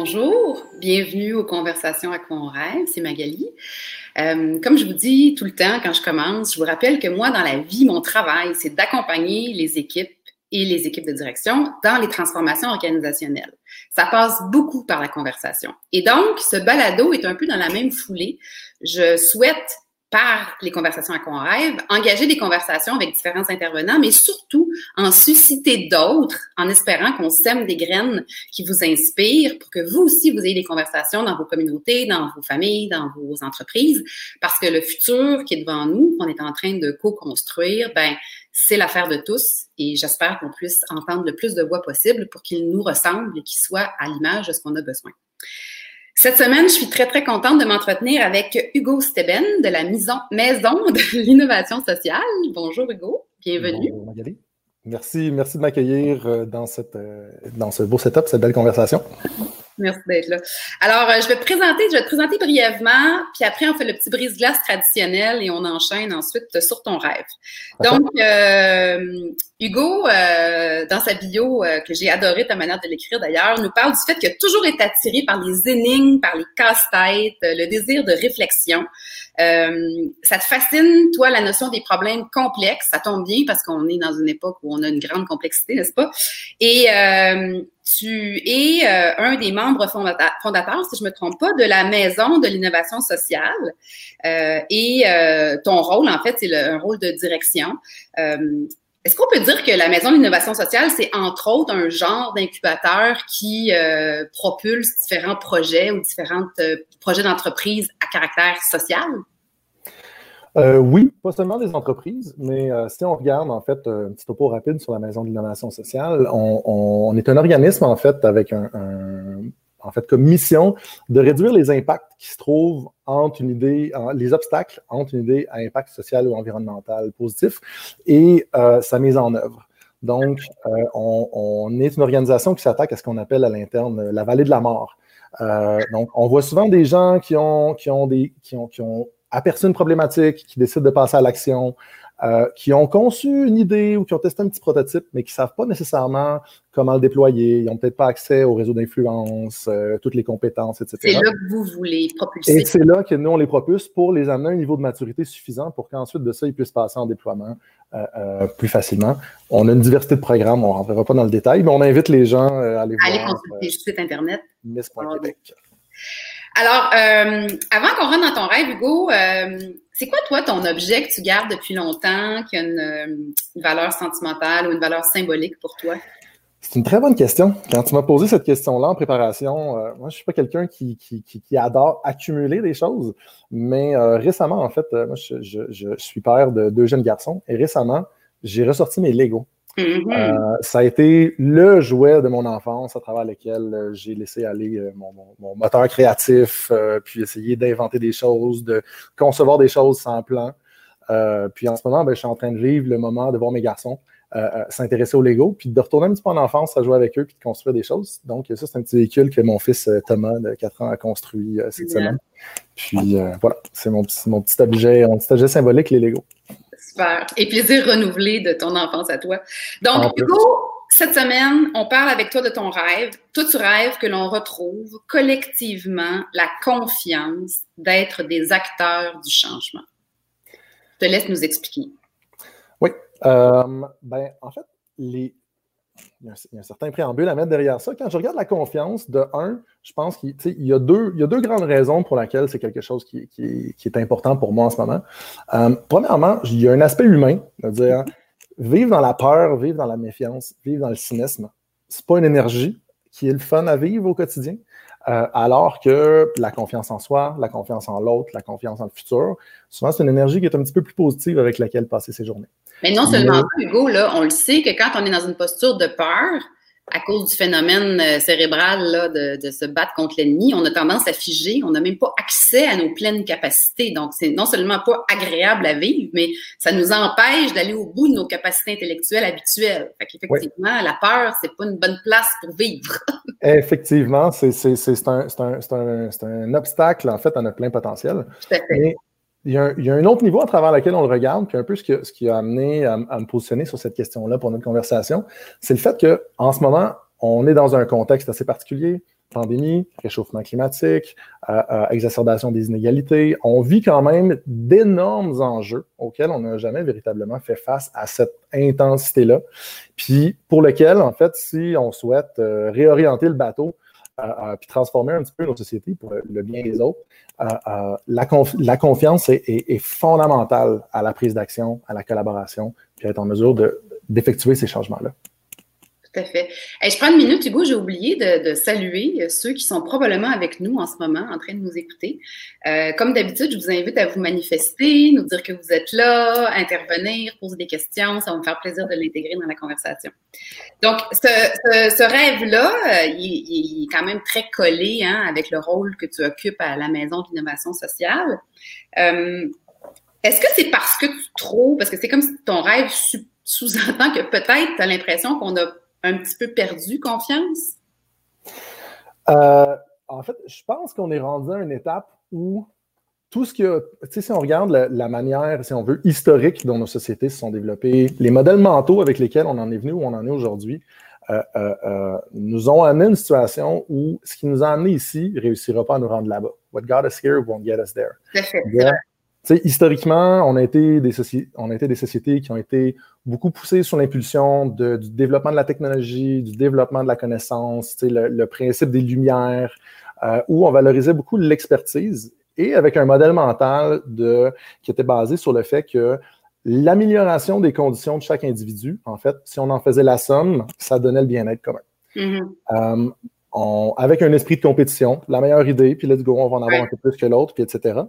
Bonjour, bienvenue aux Conversations à quoi rêve, c'est Magali. Euh, comme je vous dis tout le temps quand je commence, je vous rappelle que moi, dans la vie, mon travail, c'est d'accompagner les équipes et les équipes de direction dans les transformations organisationnelles. Ça passe beaucoup par la conversation. Et donc, ce balado est un peu dans la même foulée. Je souhaite par les conversations à quoi on rêve, engager des conversations avec différents intervenants, mais surtout en susciter d'autres, en espérant qu'on sème des graines qui vous inspirent pour que vous aussi, vous ayez des conversations dans vos communautés, dans vos familles, dans vos entreprises, parce que le futur qui est devant nous, qu'on est en train de co-construire, ben, c'est l'affaire de tous et j'espère qu'on puisse entendre le plus de voix possible pour qu'il nous ressemble et qu'il soit à l'image de ce qu'on a besoin. Cette semaine, je suis très, très contente de m'entretenir avec Hugo Steben de la Maison, de l'Innovation sociale. Bonjour Hugo, bienvenue. Bonjour Magali. Merci, merci de m'accueillir euh, dans, cette, euh, dans ce beau setup, cette belle conversation. Merci d'être là. Alors, euh, je vais te présenter, je vais te présenter brièvement, puis après, on fait le petit brise-glace traditionnel et on enchaîne ensuite sur ton rêve. Donc, euh, Hugo, euh, dans sa bio, que j'ai adoré ta manière de l'écrire d'ailleurs, nous parle du fait qu'il a toujours été attiré par les énigmes, par les casse-têtes, le désir de réflexion. ça te fascine, toi, la notion des problèmes complexes? Ça tombe bien parce qu'on est dans une époque où on a une grande complexité, n'est-ce pas? Et tu es euh, un des membres fondateurs, si je me trompe pas, de la Maison de l'innovation sociale. Euh, et euh, ton rôle, en fait, c'est un rôle de direction. Est-ce qu'on peut dire que la Maison de l'innovation sociale, c'est entre autres un genre d'incubateur qui propulse différents projets ou différents projets d'entreprise à caractère social? Euh, oui, pas seulement des entreprises, mais euh, si on regarde en fait un petit topo rapide sur la Maison de l'innovation sociale, on, est un organisme en fait avec un, en fait comme mission de réduire les impacts qui se trouvent entre une idée, les obstacles entre une idée à impact social ou environnemental positif et euh, sa mise en œuvre. Donc, on, est une organisation qui s'attaque à ce qu'on appelle à l'interne la vallée de la mort. donc, on voit souvent des gens qui ont, qui ont des, qui ont aperçu une problématique, qui décident de passer à l'action, euh, qui ont conçu une idée ou qui ont testé un petit prototype, mais qui ne savent pas nécessairement comment le déployer. Ils n'ont peut-être pas accès au réseau d'influence, euh, toutes les compétences, etc. C'est là que vous voulez propulser. Et c'est là que nous, on les propulse pour les amener à un niveau de maturité suffisant pour qu'ensuite de ça, ils puissent passer en déploiement euh, plus facilement. On a une diversité de programmes, on ne rentrera pas dans le détail, mais on invite les gens à aller voir. Allez consulter le site Internet. Miss.québec. Alors, euh, avant qu'on rentre dans ton rêve, Hugo, euh, c'est quoi toi ton objet que tu gardes depuis longtemps, qui a une, euh, valeur sentimentale ou une valeur symbolique pour toi? C'est une très bonne question. Quand tu m'as posé cette question-là en préparation, moi, je ne suis pas quelqu'un qui, qui, adore accumuler des choses, mais récemment, en fait, moi, je, je, suis père de deux jeunes garçons et récemment, j'ai ressorti mes Legos. Mm-hmm. Euh, ça a été le jouet de mon enfance à travers lequel euh, j'ai laissé aller euh, mon, moteur créatif, puis essayer d'inventer des choses, de concevoir des choses sans plan. puis en ce moment, ben, je suis en train de vivre le moment de voir mes garçons s'intéresser au Lego, puis de retourner un petit peu en enfance à jouer avec eux, puis de construire des choses. Donc, ça, c'est un petit véhicule que mon fils Thomas, de 4 ans, a construit cette semaine. Puis voilà, c'est mon, mon, petit objet, mon petit objet symbolique, les Lego. Et plaisir renouvelé de ton enfance à toi. Donc, Hugo, cette semaine, on parle avec toi de ton rêve. Toi, tu rêves que l'on retrouve collectivement la confiance d'être des acteurs du changement. Je te laisse nous expliquer. Oui. Euh, ben, en fait, les, il y, a un, certain préambule à mettre derrière ça. Quand je regarde la confiance, de un, je pense qu'il y, a deux, il y a deux grandes raisons pour lesquelles c'est quelque chose qui, est important pour moi en ce moment. Euh, premièrement, il y a un aspect humain, c'est-à-dire vivre dans la peur, vivre dans la méfiance, vivre dans le cynisme. C'est pas une énergie qui est le fun à vivre au quotidien. Euh, alors que la confiance en soi, la confiance en l'autre, la confiance en le futur, souvent c'est une énergie qui est un petit peu plus positive avec laquelle passer ses journées. Mais non seulement Hugo, là, on le sait que quand on est dans une posture de peur, à cause du phénomène euh, cérébral là, de, se battre contre l'ennemi, on a tendance à figer, on n'a même pas accès à nos pleines capacités. Donc, c'est non seulement pas agréable à vivre, mais ça nous empêche d'aller au bout de nos capacités intellectuelles habituelles. Fait qu'effectivement, la peur, c'est pas une bonne place pour vivre. Effectivement, c'est un, un, un, obstacle, en fait, à notre plein potentiel. Tout à fait il y, a un, autre niveau à travers lequel on le regarde, puis un peu ce, ce qui a amené à, me positionner sur cette question-là pour notre conversation, c'est le fait qu'en ce moment, on est dans un contexte assez particulier. pandémie, réchauffement climatique, euh, euh, exacerbation des inégalités. On vit quand même d'énormes enjeux auxquels on n'a jamais véritablement fait face à cette intensité-là. Puis pour lequel, en fait, si on souhaite euh, réorienter le bateau, puis transformer un petit peu nos sociétés pour le, bien des autres, la, la, confiance est, est, fondamentale à la prise d'action, à la collaboration, puis à être en mesure d'effectuer ces changements-là. Fait. je prends une minute, Hugo, j'ai oublié de, saluer ceux qui sont probablement avec nous en ce moment, en train de nous écouter. Euh, comme d'habitude, je vous invite à vous manifester, nous dire que vous êtes là, intervenir, poser des questions. Ça va me faire plaisir de l'intégrer dans la conversation. Donc, ce, rêve-là, euh, il, est quand même très collé hein, avec le rôle que tu occupes à la Maison d'innovation sociale. Euh, est-ce que c'est parce que tu trouves, parce que c'est comme si ton rêve sous-entend que peut-être tu as l'impression qu'on a un petit peu perdu confiance? Euh, en fait, je pense qu'on est rendu à une étape où tout ce que, tu sais, si on regarde la, manière, si on veut, historique dont nos sociétés se sont développées, les modèles mentaux avec lesquels on en est venu où on en est aujourd'hui, euh, euh, nous ont amené à une situation où ce qui nous a amené ici ne réussira pas à nous rendre là-bas. What got us here won't get us there historiquement, on a, été des on a été des sociétés qui ont été beaucoup poussées sur l'impulsion du développement de la technologie, du développement de la connaissance, le, le, principe des lumières, euh, où on valorisait beaucoup l'expertise et avec un modèle mental de, qui était basé sur le fait que l'amélioration des conditions de chaque individu, en fait, si on en faisait la somme, ça donnait le bien-être commun. Mm-hmm. Euh, on, avec un esprit de compétition, la meilleure idée, puis let's go, on va en avoir un peu plus que l'autre, puis etc.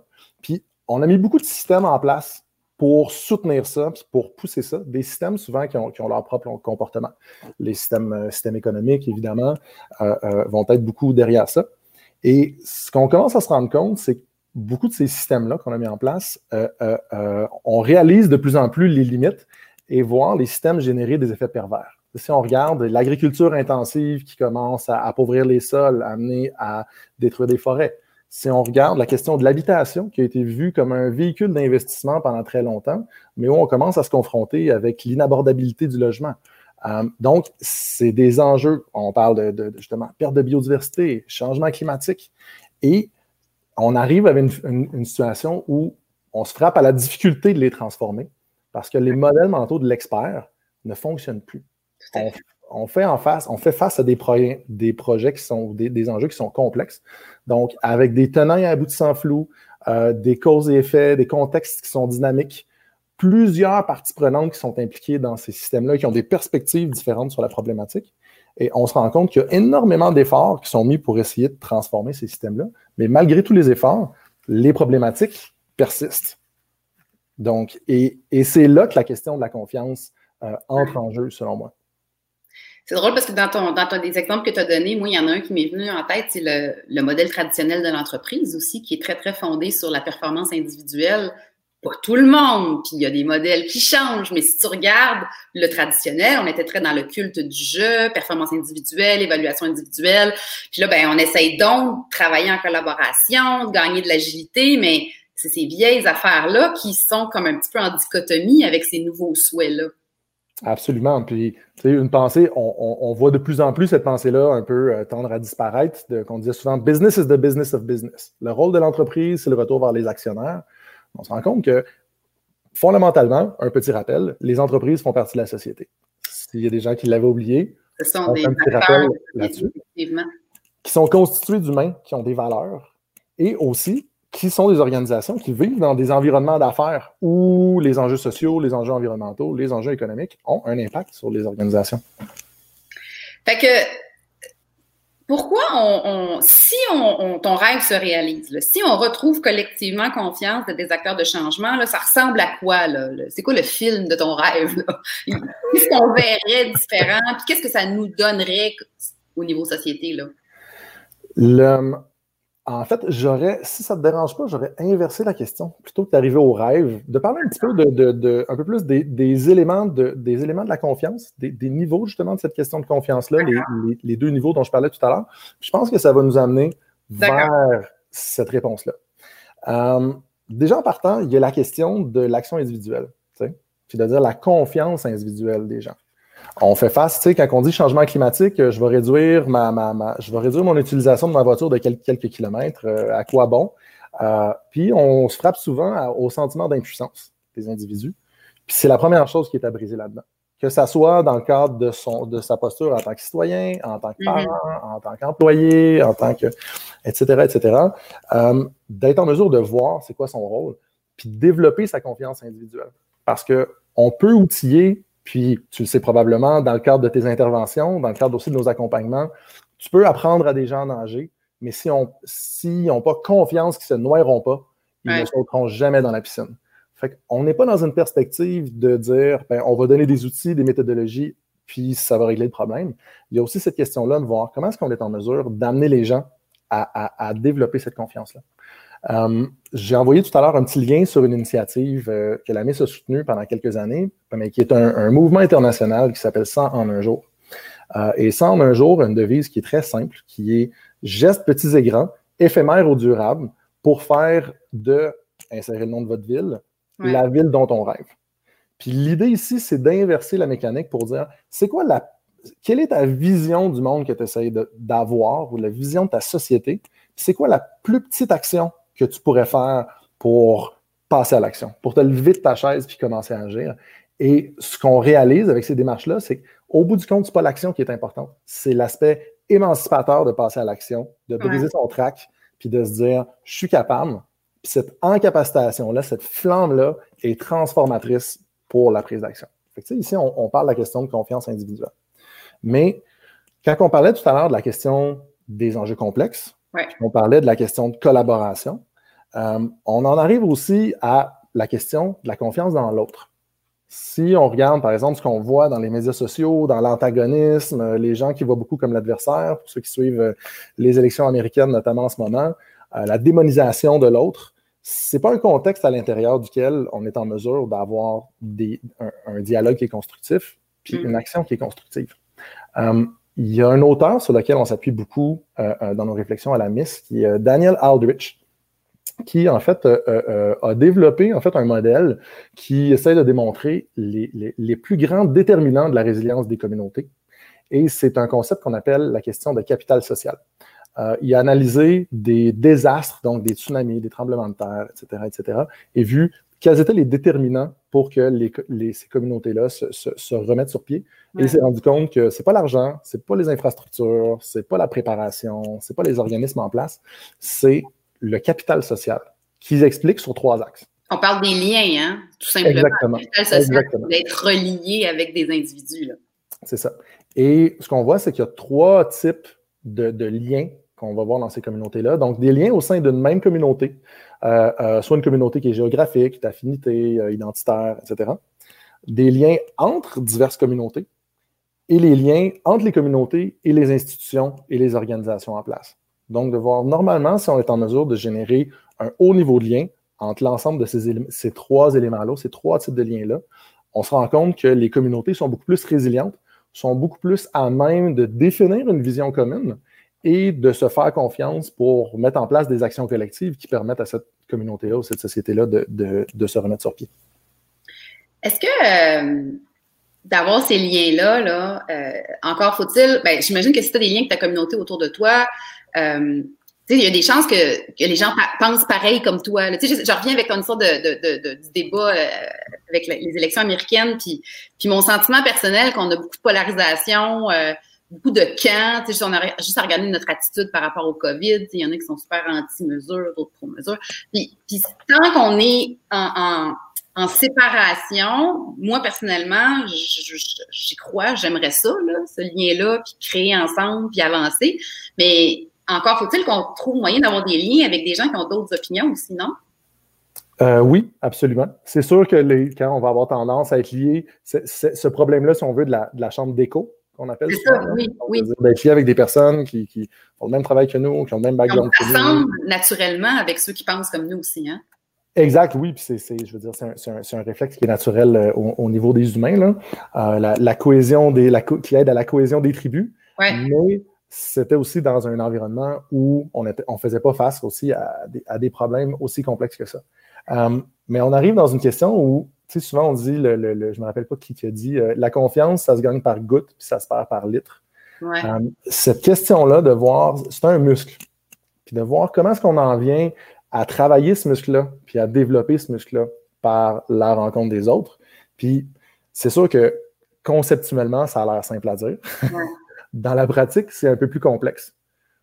Puis on a mis beaucoup de systèmes en place pour soutenir ça, pour pousser ça. Des systèmes souvent qui ont, leur propre comportement. Les systèmes, euh, systèmes économiques, évidemment, euh, euh, vont être beaucoup derrière ça. Et ce qu'on commence à se rendre compte, c'est que beaucoup de ces systèmes-là qu'on a mis en place, on réalise de plus en plus les limites et voir les systèmes générer des effets pervers. Si on regarde l'agriculture intensive qui commence à appauvrir les sols, amener à détruire des forêts, si on regarde la question de l'habitation, qui a été vue comme un véhicule d'investissement pendant très longtemps, mais où on commence à se confronter avec l'inabordabilité du logement. Euh, donc, c'est des enjeux. On parle de, justement perte de biodiversité, changement climatique. Et on arrive avec une, situation où on se frappe à la difficulté de les transformer parce que les modèles mentaux de l'expert ne fonctionnent plus on fait face à des, des projets qui sont des, enjeux qui sont complexes. Donc, avec des tenants et aboutissants flous, euh, des causes et effets, des contextes qui sont dynamiques, plusieurs parties prenantes qui sont impliquées dans ces systèmes-là, qui ont des perspectives différentes sur la problématique. Et on se rend compte qu'il y a énormément d'efforts qui sont mis pour essayer de transformer ces systèmes-là. Mais malgré tous les efforts, les problématiques persistent. Donc, et, c'est là que la question de la confiance euh, entre en jeu, selon moi. C'est drôle parce que dans, ton, dans ton, des exemples que tu as donnés, moi, il y en a un qui m'est venu en tête, c'est le, le, modèle traditionnel de l'entreprise aussi, qui est très, très fondé sur la performance individuelle. Pas tout le monde, puis il y a des modèles qui changent, mais si tu regardes le traditionnel, on était très dans le culte du jeu, performance individuelle, évaluation individuelle. Puis là, ben, on essaye donc de travailler en collaboration, de gagner de l'agilité, mais c'est ces vieilles affaires-là qui sont comme un petit peu en dichotomie avec ces nouveaux souhaits-là. Absolument. Puis, tu sais, une pensée, on, voit de plus en plus cette pensée-là un peu euh, tendre à disparaître, qu'on disait souvent business is the business of business. Le rôle de l'entreprise, c'est le retour vers les actionnaires. On se rend compte que, fondamentalement, un petit rappel, les entreprises font partie de la société. S'il y a des gens qui l'avaient oublié, ce sont des un petit rappel là-dessus. Qui sont constitués d'humains qui ont des valeurs et aussi qui sont des organisations qui vivent dans des environnements d'affaires où les enjeux sociaux, les enjeux environnementaux, les enjeux économiques ont un impact sur les organisations. Fait que, pourquoi on, si on, ton rêve se réalise, si on retrouve collectivement confiance des acteurs de changement, là, ça ressemble à quoi? C'est quoi le film de ton rêve? Qu'est-ce qu'on verrait différent? Puis qu'est-ce que ça nous donnerait au niveau société? Là? Le, en fait, j'aurais, si ça ne te dérange pas, j'aurais inversé la question plutôt que d'arriver au rêve, de parler un petit peu de, un peu plus des, éléments de, des éléments de la confiance, des, niveaux justement de cette question de confiance-là, les, deux niveaux dont je parlais tout à l'heure. Je pense que ça va nous amener vers cette réponse-là. Euh, déjà en partant, il y a la question de l'action individuelle, c'est-à-dire la confiance individuelle des gens. On fait face, tu sais, quand on dit changement climatique, je vais réduire ma, ma, je vais réduire mon utilisation de ma voiture de quelques, quelques kilomètres. à quoi bon? puis on se frappe souvent au sentiment d'impuissance des individus. Puis c'est la première chose qui est à briser là-dedans que ça soit dans le cadre de, son, de sa posture en tant que citoyen, en tant que mm-hmm. parent, en tant qu'employé, en tant que, etc., etc., euh, d'être en mesure de voir c'est quoi son rôle, puis développer sa confiance individuelle. Parce qu'on peut outiller, puis tu le sais probablement, dans le cadre de tes interventions, dans le cadre aussi de nos accompagnements, tu peux apprendre à des gens à nager, mais si on si n'ont pas confiance qu'ils ne se noieront pas, ils ne sauteront jamais dans la piscine. Fait qu'on n'est pas dans une perspective de dire ben, on va donner des outils, des méthodologies, puis ça va régler le problème. Il y a aussi cette question-là de voir comment est-ce qu'on est en mesure d'amener les gens à, développer cette confiance-là. Euh, j'ai envoyé tout à l'heure un petit lien sur une initiative euh, que la MIS a soutenue pendant quelques années, mais qui est un, mouvement international qui s'appelle 100 en un jour. Euh, et 100 en un jour, une devise qui est très simple, qui est gestes petits et grands, éphémères ou durables, pour faire de, insérer le nom de votre ville, la ville dont on rêve. Puis l'idée ici, c'est d'inverser la mécanique pour dire, c'est quoi la, quelle est ta vision du monde que tu essaies d'avoir ou la vision de ta société? C'est quoi la plus petite action que tu pourrais faire pour passer à l'action, pour te lever de ta chaise puis commencer à agir? Et ce qu'on réalise avec ces démarches-là, c'est qu'au bout du compte, ce n'est pas l'action qui est importante, c'est l'aspect émancipateur de passer à l'action, de briser son trac, puis de se dire, je suis capable, puis cette incapacitation-là, cette flamme-là est transformatrice pour la prise d'action. Ici, on, parle de la question de confiance individuelle. Mais quand on parlait tout à l'heure de la question des enjeux complexes, on parlait de la question de collaboration, euh, on en arrive aussi à la question de la confiance dans l'autre. Si on regarde, par exemple, ce qu'on voit dans les médias sociaux, dans l'antagonisme, les gens qui voient beaucoup comme l'adversaire, pour ceux qui suivent euh, les élections américaines, notamment en ce moment, euh, la démonisation de l'autre, c'est pas un contexte à l'intérieur duquel on est en mesure d'avoir un, dialogue qui est constructif, puis mm. une action qui est constructive. Euh, il y a un auteur sur lequel on s'appuie beaucoup euh, dans nos réflexions à la MIS, qui est Daniel Aldrich, qui en fait a développé en fait un modèle qui essaie de démontrer les, les, plus grands déterminants de la résilience des communautés. Et c'est un concept qu'on appelle la question de capital social. Euh, il a analysé des désastres, donc des tsunamis, des tremblements de terre, etc., etc., et vu quels étaient les déterminants pour que ces communautés-là se, remettent sur pied. Et il s'est rendu compte que c'est pas l'argent, c'est pas les infrastructures, c'est pas la préparation, c'est pas les organismes en place, c'est le capital social qu'ils expliquent sur trois axes. On parle des liens, hein, tout simplement. Exactement. Le capital social, d'être relié avec des individus. C'est ça. Et ce qu'on voit, c'est qu'il y a trois types de, liens qu'on va voir dans ces communautés-là. Donc, des liens au sein d'une même communauté, euh, euh, soit une communauté qui est géographique, d'affinité, euh, identitaire, etc. Des liens entre diverses communautés et les liens entre les communautés et les institutions et les organisations en place. Donc, de voir normalement si on est en mesure de générer un haut niveau de lien entre l'ensemble de ces, ces trois éléments-là, ces trois types de liens-là, on se rend compte que les communautés sont beaucoup plus résilientes, sont beaucoup plus à même de définir une vision commune et de se faire confiance pour mettre en place des actions collectives qui permettent à cette communauté-là ou cette société-là de, se remettre sur pied. Est-ce que euh, d'avoir ces liens-là, là, euh, encore faut-il, ben, j'imagine que si tu as des liens avec ta communauté autour de toi, euh, il y a des chances que, les gens pensent pareil comme toi. Je, je, reviens avec ton histoire de, du débat avec les élections américaines, puis, mon sentiment personnel qu'on a beaucoup de polarisation, beaucoup de camps. On a juste à regarder notre attitude par rapport au COVID. Il y en a qui sont super anti-mesures, d'autres pro-mesures. Puis, tant qu'on est en, en, en, séparation, moi, personnellement, j'y crois, j'aimerais ça, là, ce lien-là, puis créer ensemble, puis avancer. Mais encore faut-il qu'on trouve moyen d'avoir des liens avec des gens qui ont d'autres opinions aussi, non? Euh, oui, absolument. C'est sûr que les, quand on va avoir tendance à être lié, ce problème-là, si on veut, de la, de la chambre d'écho, qu'on appelle ça. oui, oui. D'être lié avec des personnes qui, qui, ont le même travail que nous, qui ont le même background que nous. naturellement avec ceux qui pensent comme nous aussi, hein? Exact, oui, puis c'est, je veux dire, c'est un, un, réflexe qui est naturel euh, au, niveau des humains, là. Euh, la, la, cohésion des, la, qui aide à la cohésion des tribus. Ouais. Mais c'était aussi dans un environnement où on ne on faisait pas face aussi à des, à des, problèmes aussi complexes que ça. Euh, mais on arrive dans une question où sais, souvent on dit, le, le, je me rappelle pas qui, qui a dit, la confiance, ça se gagne par goutte, puis ça se perd par litre. cette question-là de voir, c'est un muscle, puis de voir comment est-ce qu'on en vient à travailler ce muscle-là, puis à développer ce muscle-là par la rencontre des autres. Puis c'est sûr que conceptuellement, ça a l'air simple à dire. Dans la pratique, c'est un peu plus complexe.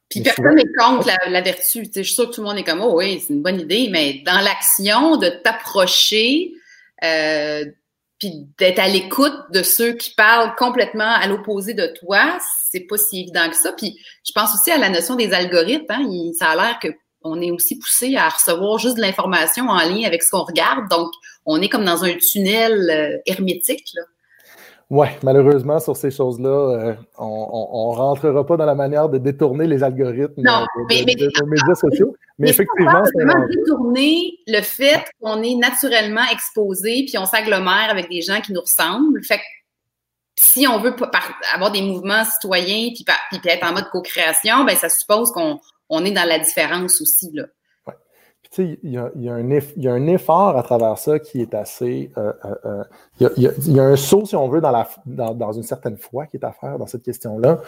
Puis personne n'est contre la, vertu. je suis sûre que tout le monde est comme Oh oui, c'est une bonne idée, mais dans l'action, de t'approcher, euh, puis d'être à l'écoute de ceux qui parlent complètement à l'opposé de toi, c'est pas si évident que ça. Puis je pense aussi à la notion des algorithmes. Hein. ça a l'air que on est aussi poussé à recevoir juste de l'information en lien avec ce qu'on regarde. Donc, on est comme dans un tunnel euh, hermétique. Là. Oui, malheureusement, sur ces choses-là, euh, on ne rentrera pas dans la manière de détourner les algorithmes non, de, mais, médias sociaux. Mais, effectivement, c'est vraiment détourner le fait qu'on est naturellement exposé puis on s'agglomère avec des gens qui nous ressemblent. Fait que si on veut avoir des mouvements citoyens puis, puis être en mode co-création, ben ça suppose qu'on on est dans la différence aussi. Là. Il y, a, un effort à travers ça qui est assez. Euh, euh, euh il, y a, un saut, si on veut, dans, une certaine foi qui est à faire dans cette question-là.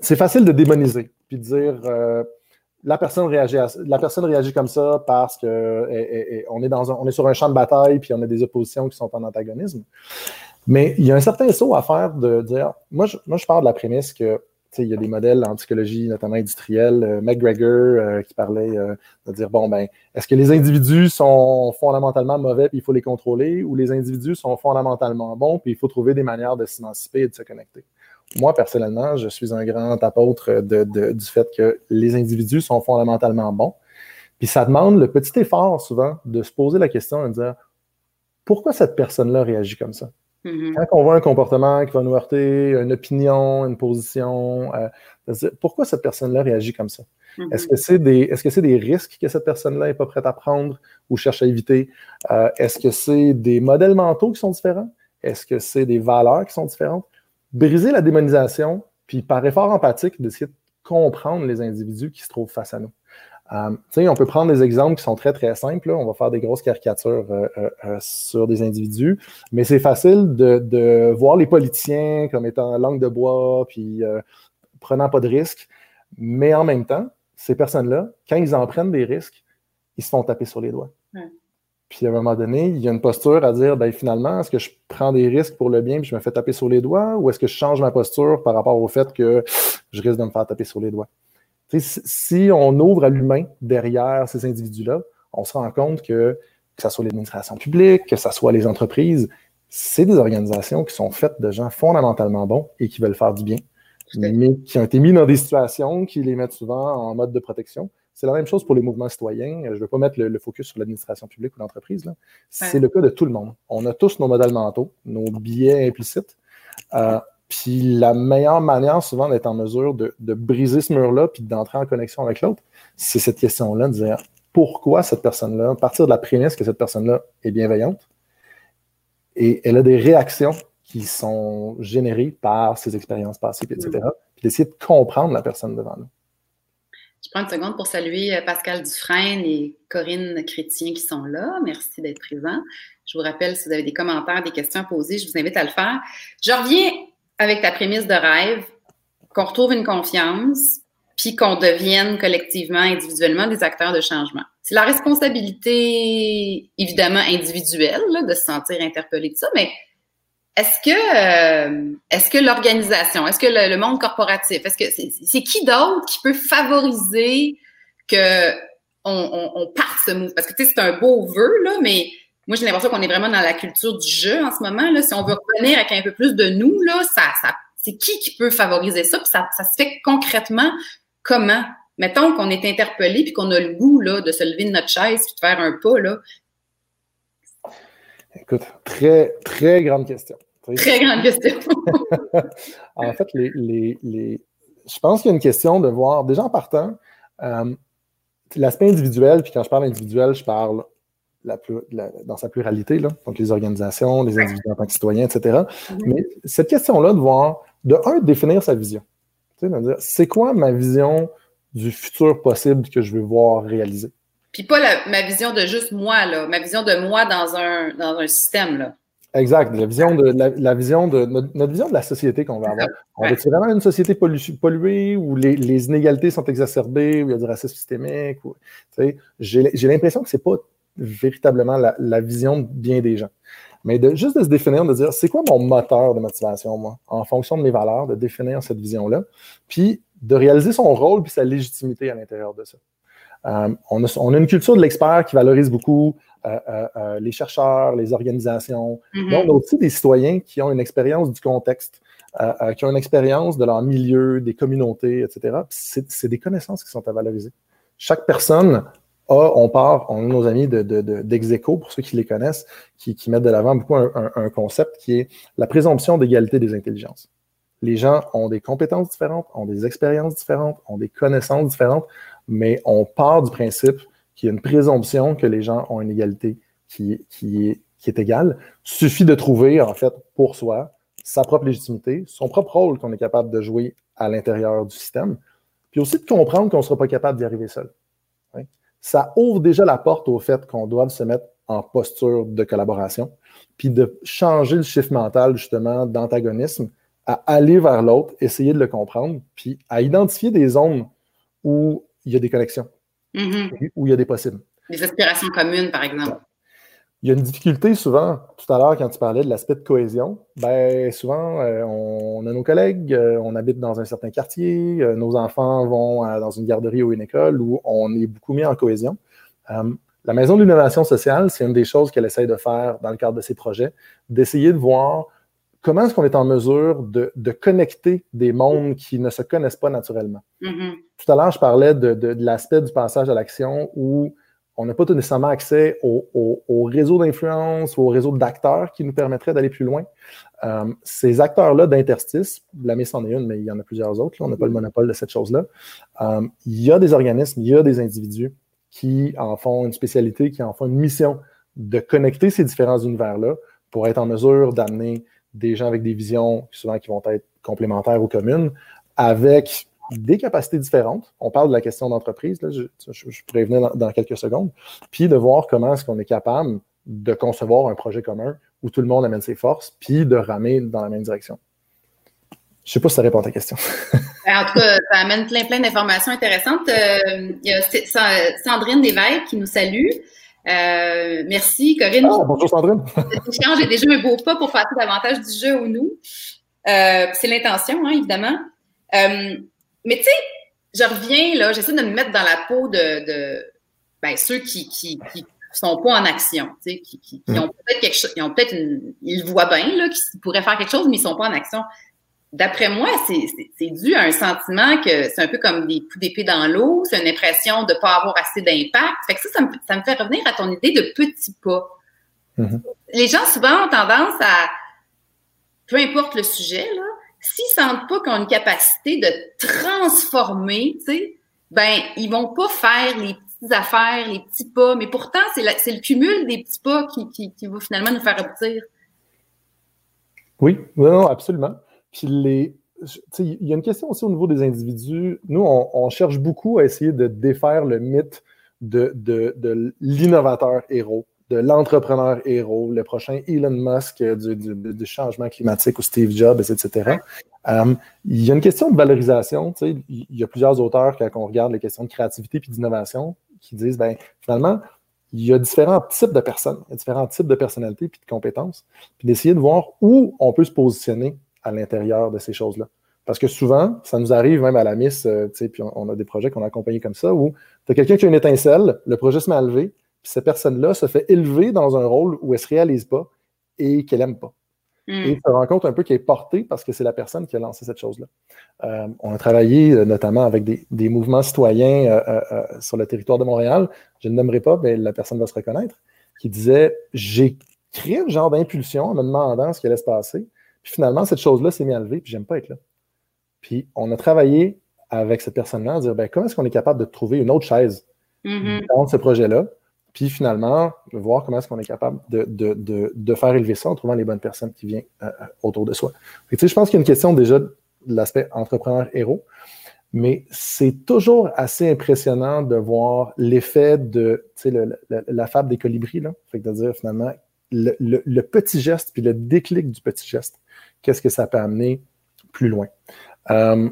C'est facile de démoniser, puis de dire la personne réagit la personne réagit comme ça parce que on, est dans on est sur un champ de bataille, puis on a des oppositions qui sont en antagonisme. Mais il y a un certain saut à faire de dire moi, je, moi, je pars de la prémisse que il y a des modèles en psychologie, notamment industrielle, euh, McGregor, euh, qui parlait euh, de dire bon, ben, est-ce que les individus sont fondamentalement mauvais puis il faut les contrôler ou les individus sont fondamentalement bons puis il faut trouver des manières de s'émanciper et de se connecter? Moi, personnellement, je suis un grand apôtre du fait que les individus sont fondamentalement bons. Puis ça demande le petit effort souvent de se poser la question et de dire pourquoi cette personne-là réagit comme ça? Mm-hmm. Quand on voit un comportement qui va nous heurter, une opinion, une position, euh, pourquoi cette personne-là réagit comme ça? Mm-hmm. Est-ce que c'est des, est-ce que c'est des risques que cette personne-là n'est pas prête à prendre ou cherche à éviter? Euh, est-ce que c'est des modèles mentaux qui sont différents? Est-ce que c'est des valeurs qui sont différentes? Briser la démonisation, puis par effort empathique, d'essayer de comprendre les individus qui se trouvent face à nous. Euh, on peut prendre des exemples qui sont très, très simples. On va faire des grosses caricatures euh, euh, sur des individus, mais c'est facile de, voir les politiciens comme étant langue de bois, puis prenant pas de risques. Mais en même temps, ces personnes-là, quand ils en prennent des risques, ils se font taper sur les doigts. Puis à un moment donné, il y a une posture à dire, ben, finalement, est-ce que je prends des risques pour le bien puis je me fais taper sur les doigts ou est-ce que je change ma posture par rapport au fait que je risque de me faire taper sur les doigts? Si on ouvre à l'humain derrière ces individus-là, on se rend compte que, que ce soit l'administration publique, que ce soit les entreprises, c'est des organisations qui sont faites de gens fondamentalement bons et qui veulent faire du bien, mais qui ont été mis dans des situations qui les mettent souvent en mode de protection. C'est la même chose pour les mouvements citoyens. Je ne veux pas mettre le, focus sur l'administration publique ou l'entreprise. C'est le cas de tout le monde. On a tous nos modèles mentaux, nos biais implicites. Euh, puis la meilleure manière souvent d'être en mesure de, briser ce mur-là puis d'entrer en connexion avec l'autre, c'est cette question-là de dire pourquoi cette personne-là, partir de la prémisse que cette personne-là est bienveillante et elle a des réactions qui sont générées par ses expériences passées, etc. Puis d'essayer de comprendre la personne devant nous. Je prends une seconde pour saluer euh, Pascal Dufresne et Corinne Chrétien qui sont là. Merci d'être présents. Je vous rappelle, si vous avez des commentaires, des questions à poser, je vous invite à le faire. Je reviens avec ta prémisse de rêve, qu'on retrouve une confiance, puis qu'on devienne collectivement, individuellement des acteurs de changement. C'est la responsabilité, évidemment, individuelle, de se sentir interpellé de ça, mais est-ce que, euh, est-ce que l'organisation, est-ce que le, monde corporatif, est-ce que c'est, qui d'autre qui peut favoriser que on, on, parte ce mouvement? Parce que, tu sais, c'est un beau vœu, là, mais moi, j'ai l'impression qu'on est vraiment dans la culture du jeu en ce moment. Là. Si on veut revenir avec un peu plus de nous, là, ça, ça, c'est qui qui peut favoriser ça? Puis ça, ça se fait concrètement comment? Mettons qu'on est interpellé puis qu'on a le goût là, de se lever de notre chaise puis de faire un pas. Là. Écoute, très, très grande question. Très, grande question. en fait, les, les, les... je pense qu'il y a une question de voir, déjà en partant, euh, l'aspect individuel, puis quand je parle individuel, je parle dans sa pluralité, là, donc les organisations, les individus en tant que citoyens, etc. Mm-hmm. Mais cette question-là de voir, de un, définir sa vision. c'est quoi ma vision du futur possible que je veux voir réaliser? Puis pas ma vision de juste moi, là, ma vision de moi dans un, dans un système. Là. Exact. La vision de, la, vision de notre, vision de la société qu'on va avoir. On veut vraiment une société polluée où les, inégalités sont exacerbées, où il y a du racisme systémique. J'ai l'impression que ce n'est pas véritablement la, vision de bien des gens. Mais de, juste de se définir, de dire c'est quoi mon moteur de motivation, moi, en fonction de mes valeurs, de définir cette vision-là, puis de réaliser son rôle puis sa légitimité à l'intérieur de ça. Euh, on, a, une culture de l'expert qui valorise beaucoup euh, euh, les chercheurs, les organisations. Mm-hmm. on a aussi des citoyens qui ont une expérience du contexte, qui ont une expérience de leur milieu, des communautés, etc. C'est des connaissances qui sont à valoriser. Chaque personne a, on part, on a nos amis d'Execo, de, pour ceux qui les connaissent, qui, mettent de l'avant beaucoup un, concept qui est la présomption d'égalité des intelligences. Les gens ont des compétences différentes, ont des expériences différentes, ont des connaissances différentes mais on part du principe qu'il y a une présomption que les gens ont une égalité qui, est, qui est égale. Suffit de trouver, en fait, pour soi, sa propre légitimité, son propre rôle qu'on est capable de jouer à l'intérieur du système, puis aussi de comprendre qu'on ne sera pas capable d'y arriver seul. Ça ouvre déjà la porte au fait qu'on doit se mettre en posture de collaboration, puis de changer le chiffre mental, justement, d'antagonisme, à aller vers l'autre, essayer de le comprendre, puis à identifier des zones où il y a des connexions, mm-hmm. où il y a des possibles. Des aspirations communes, par exemple. Il y a une difficulté souvent, tout à l'heure, quand tu parlais de l'aspect de cohésion. Ben, souvent, euh, on a nos collègues, euh, on habite dans un certain quartier, euh, nos enfants vont dans une garderie ou une école où on est beaucoup mis en cohésion. la Maison de l'innovation sociale, c'est une des choses qu'elle essaye de faire dans le cadre de ses projets, d'essayer de voir comment est-ce qu'on est en mesure de, connecter des mondes qui ne se connaissent pas naturellement. Mm-hmm. Tout à l'heure, je parlais de, l'aspect du passage à l'action où on n'a pas tout nécessairement accès au, réseau d'influence ou au réseau d'acteurs qui nous permettraient d'aller plus loin. Euh, ces acteurs-là d'interstice, la mise en est une, mais il y en a plusieurs autres, on n'a pas le monopole de cette chose-là. Euh, il y a des organismes, il y a des individus qui en font une spécialité, qui en font une mission de connecter ces différents univers-là pour être en mesure d'amener des gens avec des visions souvent qui vont être complémentaires ou communes, avec des capacités différentes. On parle de la question d'entreprise, je, je, pourrais venir dans, quelques secondes, puis de voir comment est-ce qu'on est capable de concevoir un projet commun où tout le monde amène ses forces, puis de ramer dans la même direction. Je ne sais pas si ça répond à ta question. Ben, en tout cas, ça amène plein, plein d'informations intéressantes. Euh, il y a Sandrine Desveilles qui nous salue. Euh, merci, Corinne. Ah, bonjour, Sandrine. J'ai déjà un beau pas pour passer davantage du jeu au nous. Euh, c'est l'intention, hein, évidemment. Mais tu sais, je reviens, là, j'essaie de me mettre dans la peau de, de ben, ceux qui, qui, qui sont pas en action, tu sais, qui, qui, qui, mm. ont peut-être quelque chose, ils ont peut-être ils voient bien, là, qu'ils pourraient faire quelque chose, mais ils sont pas en action d'après moi, c'est dû à un sentiment que c'est un peu comme des coups d'épée dans l'eau, c'est une impression de ne pas avoir assez d'impact. Fait que ça, ça me, fait revenir à ton idée de petits pas. Mm-hmm. Les gens souvent ont tendance à, peu importe le sujet, là, s'ils sentent pas qu'ils ont une capacité de transformer, tu sais, ben, ils vont pas faire les petites affaires, les petits pas, mais pourtant, c'est le cumul des petits pas qui, va finalement nous faire aboutir. Oui, non, absolument. Puis les, il y a une question aussi au niveau des individus. Nous, on, cherche beaucoup à essayer de défaire le mythe de, l'innovateur héros, de l'entrepreneur héros, le prochain Elon Musk du, du, changement climatique ou Steve Jobs, etc. Euh, il y a une question de valorisation. Il y a plusieurs auteurs, quand on regarde les questions de créativité et d'innovation, qui disent, ben, finalement, il y a différents types de personnes, différents types de personnalités et de compétences, puis d'essayer de voir où on peut se positionner à l'intérieur de ces choses-là. Parce que souvent, ça nous arrive même à la Miss, euh, puis on, a des projets qu'on a accompagnés comme ça, où tu as quelqu'un qui a une étincelle, le projet se met à lever, puis cette personne-là se fait élever dans un rôle où elle ne se réalise pas et qu'elle n'aime pas. Hmm. Et tu te rends compte un peu qu'elle est portée parce que c'est la personne qui a lancé cette chose-là. Euh, on a travaillé euh, notamment avec des, mouvements citoyens sur le territoire de Montréal, je ne nommerai pas, mais la personne va se reconnaître, qui disait J'ai créé un genre d'impulsion en me demandant ce qui allait se passer. Puis finalement, cette chose-là s'est mise à lever, puis j'aime pas être là. Puis on a travaillé avec cette personne-là à dire ben, comment est-ce qu'on est capable de trouver une autre chaise mm-hmm. dans ce projet-là, puis finalement, voir comment est-ce qu'on est capable de, de, de, de, faire élever ça en trouvant les bonnes personnes qui viennent euh, euh, autour de soi. je pense qu'il y a une question déjà de l'aspect entrepreneur-héros. Mais c'est toujours assez impressionnant de voir l'effet de le, la fable des colibris, là. Fait que de dire finalement le, le, petit geste puis le déclic du petit geste, qu'est-ce que ça peut amener plus loin? Euh,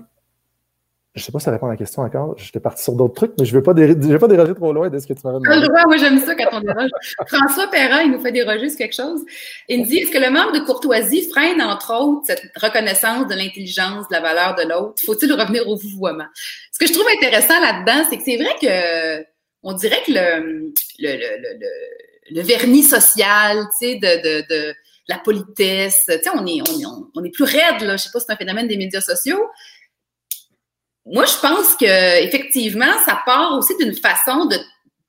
je sais pas si ça répond à la question encore. J'étais parti sur d'autres trucs, mais je ne veux pas, déroger, trop loin de ce que tu m'avais demandé. moi j'aime ça quand on déroge. François Perrin, il nous fait déroger sur quelque chose. Il nous dit Est-ce que le manque de courtoisie freine, entre autres, cette reconnaissance de l'intelligence, de la valeur de l'autre? Faut-il revenir au vouvoiement? Ce que je trouve intéressant là-dedans, c'est que c'est vrai que on dirait que le, le, le, le vernis social, tu sais, de, de, de la politesse. Tu sais, on est, on, on est plus raide, là. Je sais pas si c'est un phénomène des médias sociaux, moi, je pense que effectivement, ça part aussi d'une façon de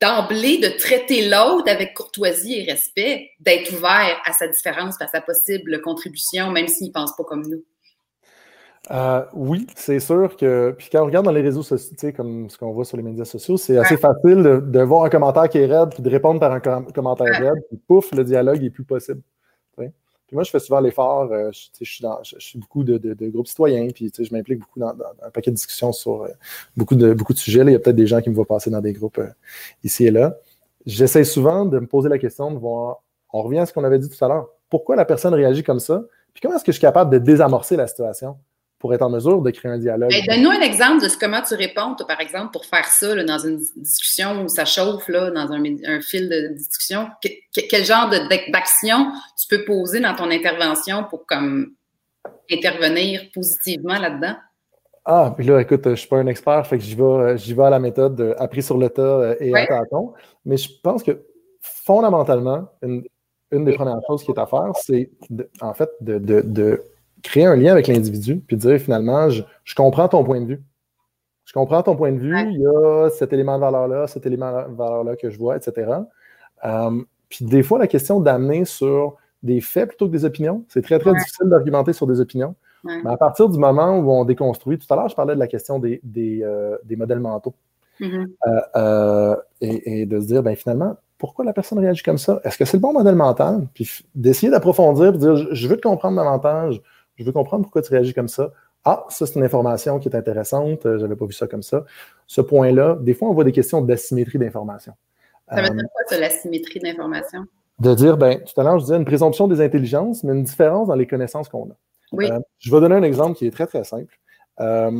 d'emblée de traiter l'autre avec courtoisie et respect, d'être ouvert à sa différence, à sa possible contribution, même s'il ne pense pas comme nous. Euh, oui, c'est sûr que. Puis quand on regarde dans les réseaux sociaux, comme ce qu'on voit sur les médias sociaux, c'est assez facile de, voir un commentaire qui est raide, puis de répondre par un commentaire raide, puis pouf, le dialogue est plus possible moi, je fais souvent l'effort. Euh, je, suis dans, je, suis beaucoup de, groupes citoyens, puis je m'implique beaucoup dans, un paquet de discussions sur euh, beaucoup, de, beaucoup de sujets. il y a peut-être des gens qui me voient passer dans des groupes euh, ici et là. J'essaie souvent de me poser la question de voir, on revient à ce qu'on avait dit tout à l'heure, pourquoi la personne réagit comme ça, puis comment est-ce que je suis capable de désamorcer la situation? Pour être en mesure de créer un dialogue. Donne-nous un exemple de ce, comment tu réponds, par exemple, pour faire ça dans une discussion où ça chauffe, là, dans un, fil de discussion. quel genre d'action tu peux poser dans ton intervention pour comme intervenir positivement là-dedans? Ah, puis là, écoute, je ne suis pas un expert, fait que j'y vais, j'y vais à la méthode euh, appris sur le tas euh, et à tâton. Mais je pense que fondamentalement, une, des premières choses qui est à faire, c'est en fait de, de créer un lien avec l'individu, puis dire finalement, je, comprends ton point de vue. Je comprends ton point de vue, il y a cet élément de valeur-là, cet élément de valeur-là que je vois, etc. Euh, puis des fois, la question d'amener sur des faits plutôt que des opinions, c'est très, très difficile d'argumenter sur des opinions. Mais à partir du moment où on déconstruit, tout à l'heure, je parlais de la question des, des, euh, modèles mentaux. Mm-hmm. Euh, et, et, de se dire, ben finalement, pourquoi la personne réagit comme ça? Est-ce que c'est le bon modèle mental? Puis d'essayer d'approfondir, de dire, je veux te comprendre davantage, je veux comprendre pourquoi tu réagis comme ça. Ah, ça, c'est une information qui est intéressante. Euh, Je n'avais pas vu ça comme ça. Ce point-là, des fois, on voit des questions d'asymétrie d'information. Ça veut dire quoi, ça, l'asymétrie d'information? De dire, ben, tout à l'heure, je disais une présomption des intelligences, mais une différence dans les connaissances qu'on a. Oui. Euh, je vais donner un exemple qui est très, très simple. Euh,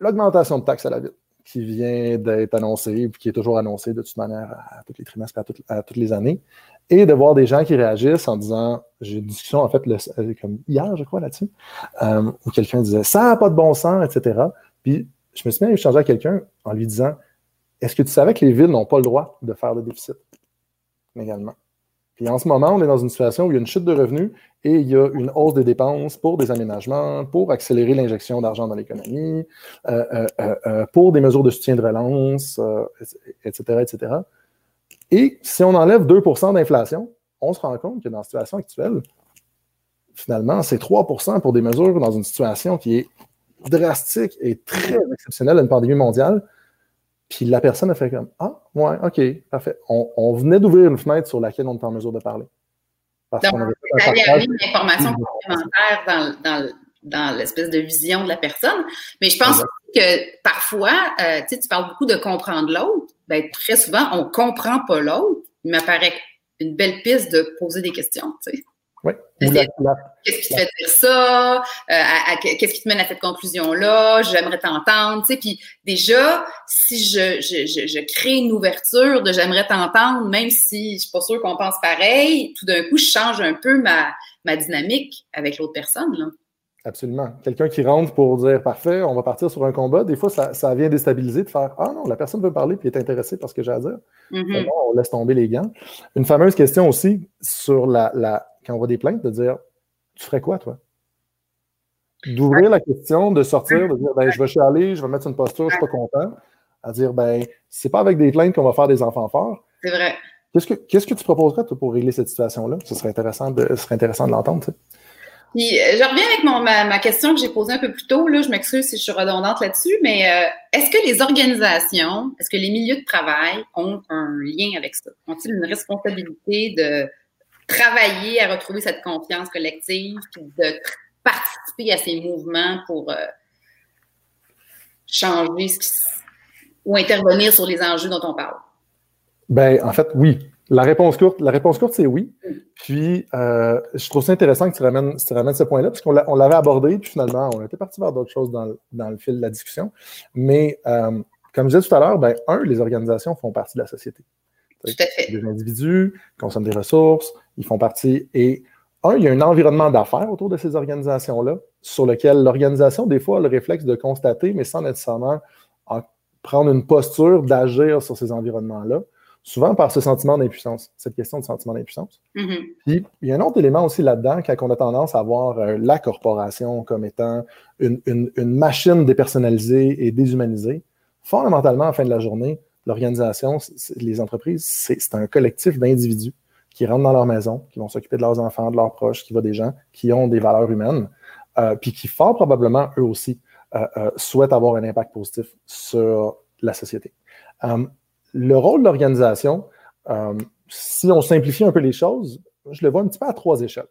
l'augmentation de taxes à la ville qui vient d'être annoncée, puis qui est toujours annoncée de toute manière à, tous les trimestres, à, à toutes les années et de voir des gens qui réagissent en disant, j'ai une discussion en fait euh, comme hier, je crois, là-dessus, euh, où quelqu'un disait ça n'a pas de bon sens, etc. Puis je me suis mis à échanger à quelqu'un en lui disant, est-ce que tu savais que les villes n'ont pas le droit de faire de déficit également? Puis en ce moment, on est dans une situation où il y a une chute de revenus et il y a une hausse des dépenses pour des aménagements, pour accélérer l'injection d'argent dans l'économie, euh, pour des mesures de soutien de relance, etc., etc. Et si on enlève 2% d'inflation, on se rend compte que dans la situation actuelle, finalement, c'est 3% pour des mesures dans une situation qui est drastique et très exceptionnelle, une pandémie mondiale. Puis la personne a fait comme Ah, ouais, OK, parfait. On, venait d'ouvrir une fenêtre sur laquelle on était en mesure de parler. Parce Donc, vous avez une information complémentaire dans, dans, dans l'espèce de vision de la personne. Mais je pense que parfois, euh, tu parles beaucoup de comprendre l'autre. Ben, très souvent, on ne comprend pas l'autre. Il m'apparaît une belle piste de poser des questions. Tu sais. Oui. Qu'est-ce qui te fait dire ça? Euh, qu'est-ce qui te mène à cette conclusion-là? J'aimerais t'entendre. Tu sais, puis déjà, si je, je, je, je, crée une ouverture de j'aimerais t'entendre, même si je suis pas sûre qu'on pense pareil, tout d'un coup, je change un peu ma, ma dynamique avec l'autre personne. Là. Absolument. Quelqu'un qui rentre pour dire parfait, on va partir sur un combat, des fois, ça, vient déstabiliser de faire Ah non, la personne veut parler et est intéressée par ce que j'ai à dire. Mm-hmm. on laisse tomber les gants. Une fameuse question aussi sur la, la quand on voit des plaintes, de dire Tu ferais quoi, toi? D'ouvrir la question, de sortir, de dire ben, je vais chialer, je vais mettre une posture, je suis pas content, à dire ben, c'est pas avec des plaintes qu'on va faire des enfants forts. C'est vrai. Qu'est-ce que, qu'est-ce que tu proposerais toi, pour régler cette situation-là? Ce serait intéressant de, ce serait intéressant de l'entendre. Puis, euh, je reviens avec mon, ma, question que j'ai posée un peu plus tôt. Là, je m'excuse si je suis redondante là-dessus, mais euh, est-ce que les organisations, est-ce que les milieux de travail ont un lien avec ça? Ont-ils une responsabilité de travailler à retrouver cette confiance collective, puis de participer à ces mouvements pour, euh, changer ou intervenir sur les enjeux dont on parle? Ben, en fait, oui. La réponse courte, la réponse courte, c'est oui. Puis, euh, je trouve ça intéressant que tu ramènes, ce point-là, parce qu'on l'avait abordé, puis finalement, on était parti vers d'autres choses dans, le fil de la discussion. Mais, euh, comme je disais tout à l'heure, ben, un, les organisations font partie de la société. Tout à fait. Les individus consomment des ressources, ils font partie. Et, un, il y a un environnement d'affaires autour de ces organisations-là, sur lequel l'organisation, des fois, a le réflexe de constater, mais sans nécessairement prendre une posture d'agir sur ces environnements-là souvent par ce sentiment d'impuissance, cette question de sentiment d'impuissance. Mm-hmm. Puis, il y a un autre élément aussi là-dedans, quand on a tendance à voir euh, la corporation comme étant une, machine dépersonnalisée et déshumanisée. Fondamentalement, à la fin de la journée, l'organisation, les entreprises, c'est un collectif d'individus qui rentrent dans leur maison, qui vont s'occuper de leurs enfants, de leurs proches, qui voient des gens qui ont des valeurs humaines, euh, puis qui, fort probablement, eux aussi, euh, souhaitent avoir un impact positif sur la société le rôle de l'organisation, euh, si on simplifie un peu les choses, je le vois un petit peu à trois échelles.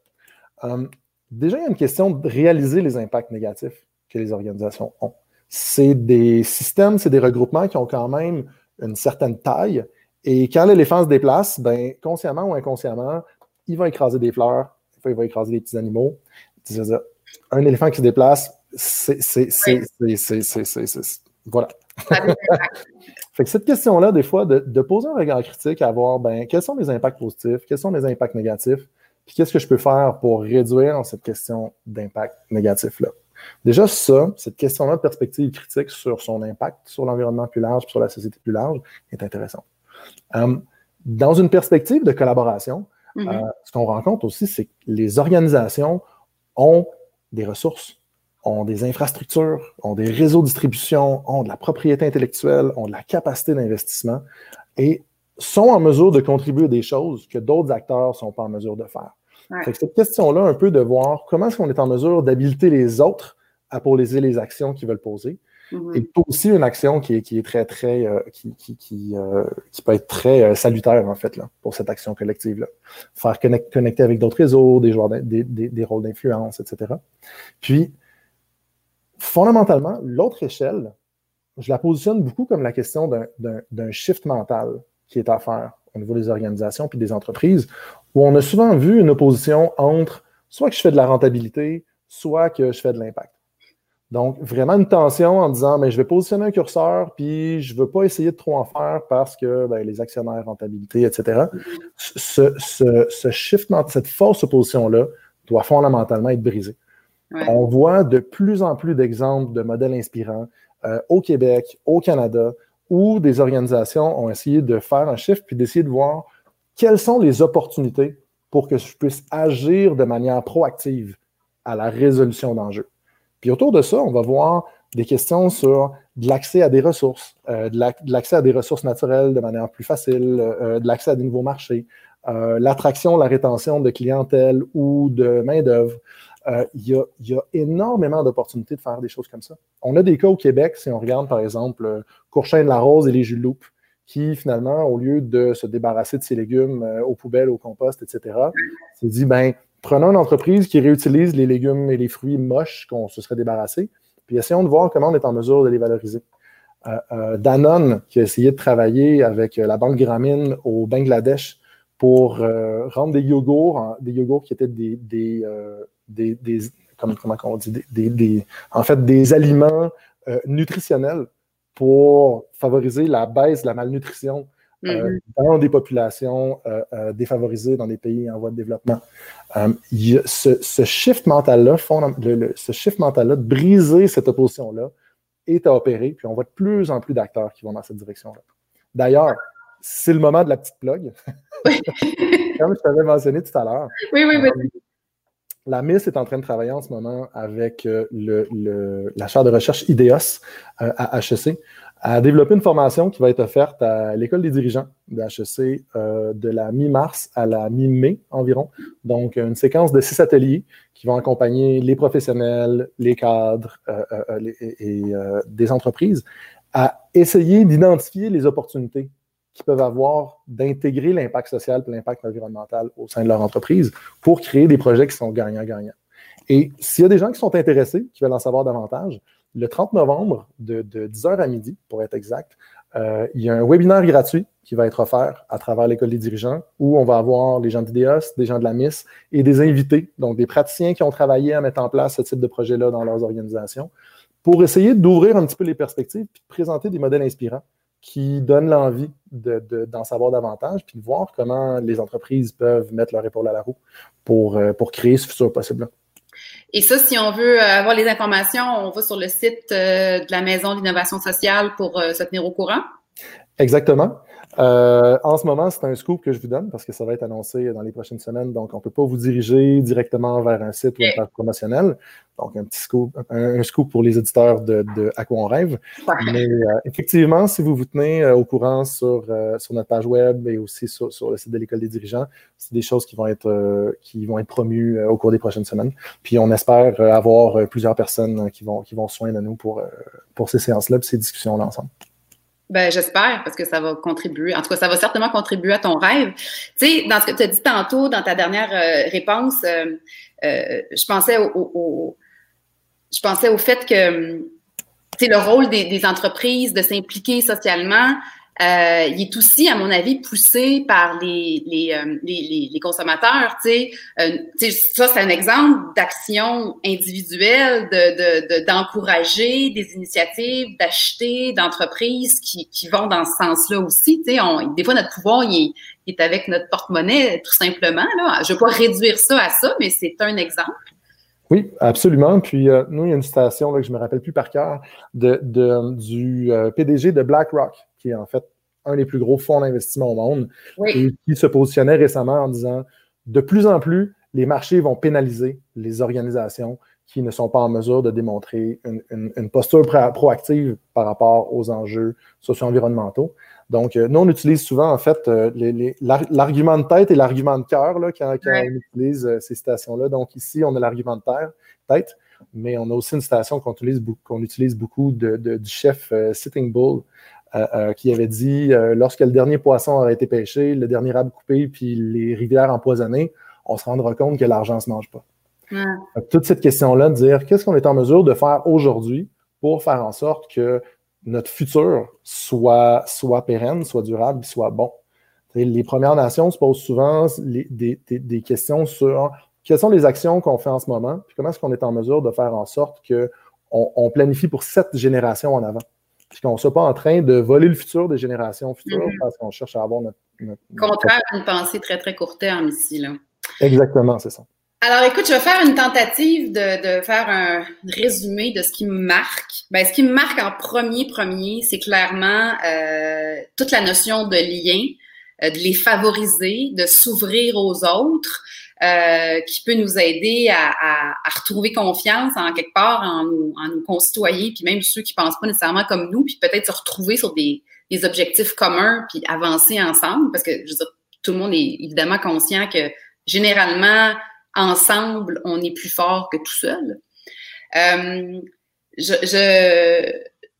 Euh, déjà, il y a une question de réaliser les impacts négatifs que les organisations ont. C'est des systèmes, c'est des regroupements qui ont quand même une certaine taille. Et quand l'éléphant se déplace, ben, consciemment ou inconsciemment, il va écraser des fleurs, il va écraser des petits animaux. Un éléphant qui se déplace, c'est. Voilà. Fait que cette question-là, des fois, de, poser un regard critique à voir ben, quels sont les impacts positifs, quels sont les impacts négatifs, puis qu'est-ce que je peux faire pour réduire cette question d'impact négatif-là. Déjà, ça, cette question-là de perspective critique sur son impact sur l'environnement plus large, sur la société plus large, est intéressante. Euh, dans une perspective de collaboration, mm-hmm. euh, ce qu'on rencontre aussi, c'est que les organisations ont des ressources ont des infrastructures, ont des réseaux de distribution, ont de la propriété intellectuelle, ont de la capacité d'investissement et sont en mesure de contribuer à des choses que d'autres acteurs ne sont pas en mesure de faire. cette question-là, un peu de voir comment est-ce qu'on est en mesure d'habiliter les autres à poser les actions qu'ils veulent poser. Mm-hmm. Et aussi une action qui est, qui est très, très, euh, qui, qui, qui, euh, qui, peut être très euh, salutaire, en fait, là, pour cette action collective-là. Faire connecter avec d'autres réseaux, des, joueurs des, des, des rôles d'influence, etc. Puis, fondamentalement, l'autre échelle, je la positionne beaucoup comme la question d'un shift mental qui est à faire au niveau des organisations puis des entreprises, où on a souvent vu une opposition entre soit que je fais de la rentabilité, soit que je fais de l'impact. Donc, vraiment une tension en disant, mais je vais positionner un curseur, puis je ne veux pas essayer de trop en faire parce que ben, les actionnaires, rentabilité, etc. Ce, ce, ce shift, cette fausse opposition-là doit fondamentalement être brisée. On voit de plus en plus d'exemples de modèles inspirants euh, au Québec, au Canada, où des organisations ont essayé de faire un chiffre puis d'essayer de voir quelles sont les opportunités pour que je puisse agir de manière proactive à la résolution d'enjeux. Puis autour de ça, on va voir des questions sur de l'accès à des ressources, euh, de l'accès à des ressources naturelles de manière plus facile, euh, de l'accès à des nouveaux marchés, l'attraction, la rétention de clientèle ou de main-d'œuvre, euh, il, y a, énormément d'opportunités de faire des choses comme ça. On a des cas au Québec, si on regarde par exemple euh, Courchain de la Rose et les Loup, qui finalement, au lieu de se débarrasser de ses légumes euh, aux poubelles, au compost, etc., s'est dit, ben, prenons une entreprise qui réutilise les légumes et les fruits moches qu'on se serait débarrassé, puis essayons de voir comment on est en mesure de les valoriser. Danone, qui a essayé de travailler avec la Banque Gramine au Bangladesh pour rendre des yogourts, des yogourts qui étaient des, comment, on dit, des, en fait, des aliments euh, nutritionnels pour favoriser la baisse de la malnutrition euh, mm-hmm. dans des populations euh, défavorisées dans des pays en voie de développement. ce, ce, shift mental-là, ce shift mental-là, de briser cette opposition-là, est à opérer, puis on voit de plus en plus d'acteurs qui vont dans cette direction-là. D'ailleurs, c'est le moment de la petite plug. Comme je t'avais mentionné tout à l'heure. Oui, oui, oui. La MIS est en train de travailler en ce moment avec euh, la chaire de recherche IDEOS euh, à HEC à développer une formation qui va être offerte à l'école des dirigeants de HEC euh, de la mi-mars à la mi-mai environ. Donc, une séquence de six ateliers qui vont accompagner les professionnels, les cadres et des entreprises à essayer d'identifier les opportunités qui peuvent avoir d'intégrer l'impact social et l'impact environnemental au sein de leur entreprise pour créer des projets qui sont gagnants-gagnants. Et s'il y a des gens qui sont intéressés, qui veulent en savoir davantage, le 30 novembre, de, 10h à midi, pour être exact, euh, il y a un webinaire gratuit qui va être offert à travers l'école des dirigeants où on va avoir les gens d'IDEOS, des gens de la MIS et des invités, donc des praticiens qui ont travaillé à mettre en place ce type de projet-là dans leurs organisations pour essayer d'ouvrir un petit peu les perspectives et de présenter des modèles inspirants qui donnent l'envie d'en savoir davantage puis de voir comment les entreprises peuvent mettre leur épaule à la roue pour, euh, pour créer ce futur possible-là. Et ça, si on veut euh, avoir les informations, on va sur le site euh, de la Maison d'innovation sociale pour se tenir au courant. Exactement. Euh, en ce moment, c'est un scoop que je vous donne parce que ça va être annoncé dans les prochaines semaines. Donc, on ne peut pas vous diriger directement vers un site ou un page promotionnel. Donc, un petit scoop, un, scoop pour les éditeurs de, À quoi on rêve. Mais euh, effectivement, si vous vous tenez euh, au courant sur, sur notre page web et aussi sur, le site de l'École des dirigeants, c'est des choses qui vont être, qui vont être promues au cours des prochaines semaines. Puis, on espère avoir plusieurs personnes qui vont, qui vont soigner de nous pour, pour ces séances-là et ces discussions-là ensemble. Ben, j'espère, parce que ça va contribuer. En tout cas, ça va certainement contribuer à ton rêve. Tu sais, dans ce que tu as dit tantôt, dans ta dernière euh, réponse, euh, euh, je pensais au, je pensais au fait que c'est le rôle des entreprises de s'impliquer socialement, euh, il est aussi, à mon avis, poussé par les, les, euh, les, les consommateurs. Euh, ça, c'est un exemple d'action individuelle, d'encourager de, de, des initiatives, d'acheter d'entreprises qui, qui vont dans ce sens-là aussi. On, des fois, notre pouvoir, il est, avec notre porte-monnaie, tout simplement. Là. Je ne vais pas réduire ça à ça, mais c'est un exemple. Oui, absolument. Puis nous, il y a une citation là, que je me rappelle plus par cœur de, de du PDG de BlackRock qui est en fait un des plus gros fonds d'investissement au monde, et qui se positionnait récemment en disant de plus en plus, les marchés vont pénaliser les organisations qui ne sont pas en mesure de démontrer une, posture proactive par rapport aux enjeux socio-environnementaux. Donc, euh, nous, on utilise souvent, en fait, euh, l'argument de tête et l'argument de cœur quand, on utilise euh, ces citations-là. Donc, ici, on a l'argument de tête, mais on a aussi une citation qu'on utilise, utilise beaucoup de, du chef Sitting Bull, qui avait dit euh, lorsque le dernier poisson aurait été pêché, le dernier arbre coupé, puis les rivières empoisonnées, on se rendra compte que l'argent ne se mange pas. Toute cette question-là de dire qu'est-ce qu'on est en mesure de faire aujourd'hui pour faire en sorte que notre futur soit, soit pérenne, soit durable, soit bon? les Premières Nations se posent souvent des, questions sur quelles sont les actions qu'on fait en ce moment, puis comment est-ce qu'on est en mesure de faire en sorte qu'on on planifie pour cette génération en avant? Puis qu'on ne soit pas en train de voler le futur des générations futures mm-hmm. parce qu'on cherche à avoir notre. Contraire à une pensée très, très court terme ici. Là. Exactement, c'est ça. Alors, écoute, je vais faire une tentative de, faire un résumé de ce qui me marque. Ben, ce qui me marque en premier, premier, c'est clairement euh, toute la notion de lien, euh, de les favoriser, de s'ouvrir aux autres. Euh, qui peut nous aider à, à, à, retrouver confiance en quelque part en nos, en concitoyens, puis même ceux qui pensent pas nécessairement comme nous, puis peut-être se retrouver sur des, des, objectifs communs, puis avancer ensemble, parce que je veux dire, tout le monde est évidemment conscient que généralement, ensemble, on est plus fort que tout seul. Euh, je, je,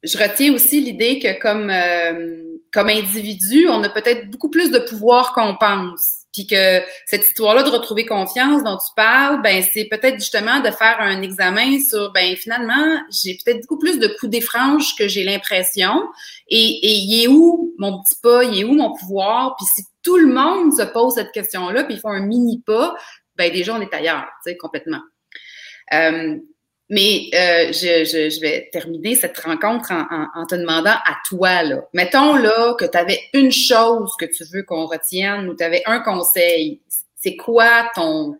je, retiens aussi l'idée que comme, euh, comme individu, on a peut-être beaucoup plus de pouvoir qu'on pense. Puis que cette histoire-là de retrouver confiance dont tu parles, ben c'est peut-être justement de faire un examen sur, ben finalement, j'ai peut-être beaucoup plus de coups des franges que j'ai l'impression. Et, et il est où mon petit pas, il est où mon pouvoir? Puis si tout le monde se pose cette question-là, puis ils font un mini pas, ben déjà on est ailleurs, tu sais, complètement. Euh, mais euh, je, vais terminer cette rencontre en, en, te demandant à toi, là. Mettons là que tu avais une chose que tu veux qu'on retienne ou tu avais un conseil. C'est quoi ton,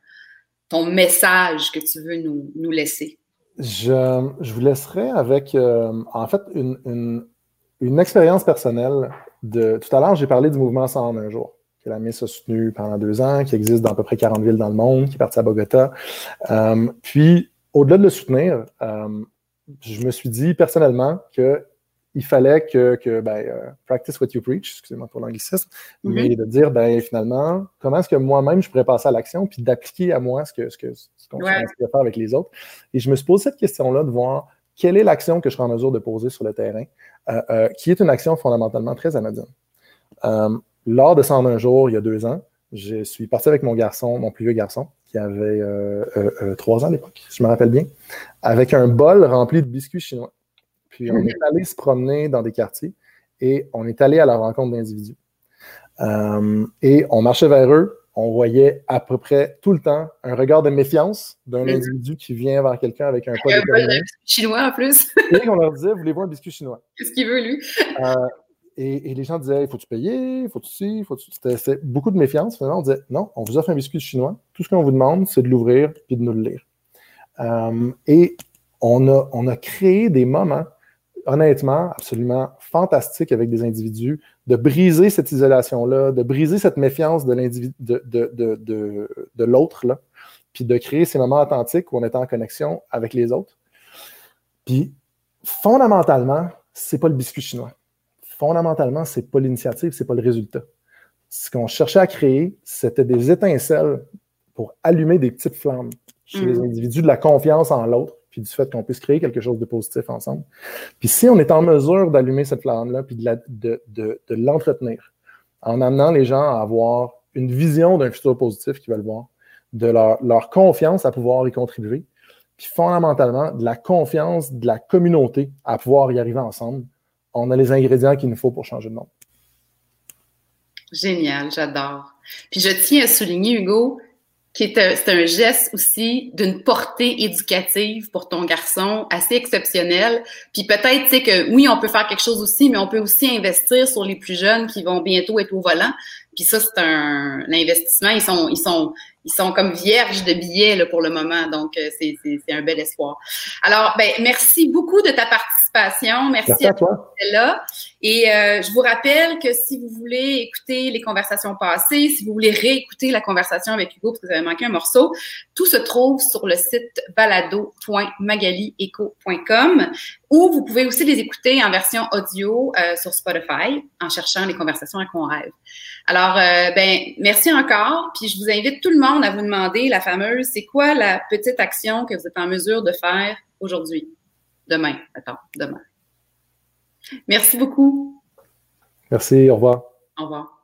ton message que tu veux nous, nous laisser? Je, je, vous laisserai avec, euh, en fait, une, une, expérience personnelle. De, tout à l'heure, j'ai parlé du mouvement 101 jours que la MIS a soutenu pendant deux ans, qui existe dans à peu près 40 villes dans le monde, qui est parti à Bogota. Euh, puis, au-delà de le soutenir, euh, je me suis dit personnellement que il fallait que, que ben, euh, practice what you preach, excusez-moi pour l'anglicisme, mm-hmm. mais de dire ben, finalement, comment est-ce que moi-même je pourrais passer à l'action puis d'appliquer à moi ce que ce que ce qu'on ouais. faire avec les autres. Et je me suis posé cette question-là de voir quelle est l'action que je serai en mesure de poser sur le terrain, euh, qui est une action fondamentalement très anodine. lors de 101 jours, il y a deux ans, je suis parti avec mon garçon, mon plus vieux garçon, qui avait euh, euh, euh, trois ans à l'époque, je me rappelle bien, avec un bol rempli de biscuits chinois. Puis on est allé se promener dans des quartiers et on est allé à la rencontre d'individus. Euh, et on marchait vers eux, on voyait à peu près tout le temps un regard de méfiance d'un individu qui vient vers quelqu'un avec un pot de chinois en plus. et on leur disait, voulez-vous un biscuit chinois? Qu'est-ce qu'il veut, lui? Euh, et, les gens disaient, faut-tu payer? Faut-tu ci? Faut C'était beaucoup de méfiance. Finalement, on disait, non, on vous offre un biscuit chinois. Tout ce qu'on vous demande, c'est de l'ouvrir puis de nous le lire. Euh, et on a, on a créé des moments, honnêtement, absolument fantastiques avec des individus, de briser cette isolation-là, de briser cette méfiance de de, de, de, de l'autre, là, puis de créer ces moments authentiques où on est en connexion avec les autres. Puis, fondamentalement, c'est pas le biscuit chinois. Fondamentalement, c'est pas l'initiative, c'est pas le résultat. Ce qu'on cherchait à créer, c'était des étincelles pour allumer des petites flammes chez les mm. individus, de la confiance en l'autre, puis du fait qu'on puisse créer quelque chose de positif ensemble. Puis si on est en mesure d'allumer cette flamme-là, puis de, l'entretenir, en amenant les gens à avoir une vision d'un futur positif qu'ils veulent voir, de leur, confiance à pouvoir y contribuer, puis fondamentalement, de la confiance de la communauté à pouvoir y arriver ensemble, on a les ingrédients qu'il nous faut pour changer de monde. Génial, j'adore. Puis je tiens à souligner, Hugo, qui c'est un geste aussi d'une portée éducative pour ton garçon assez exceptionnel. Puis peut-être, tu sais, que oui, on peut faire quelque chose aussi, mais on peut aussi investir sur les plus jeunes qui vont bientôt être au volant. Puis ça, c'est un, investissement. Ils sont, ils sont, ils sont comme vierges de billets là, pour le moment. Donc, euh, c'est, un bel espoir. Alors, ben, merci beaucoup de ta participation. Merci, à toi. Là. Et euh, je vous rappelle que si vous voulez écouter les conversations passées, si vous voulez réécouter la conversation avec Hugo parce que vous avez manqué un morceau, tout se trouve sur le site balado.magalieco.com ou vous pouvez aussi les écouter en version audio euh, sur Spotify en cherchant les conversations à qu'on rêve. Alors, euh, ben, merci encore. Puis je vous invite tout le monde à vous demander la fameuse, c'est quoi la petite action que vous êtes en mesure de faire aujourd'hui, demain, attends, demain. Merci beaucoup. Merci, au revoir. Au revoir.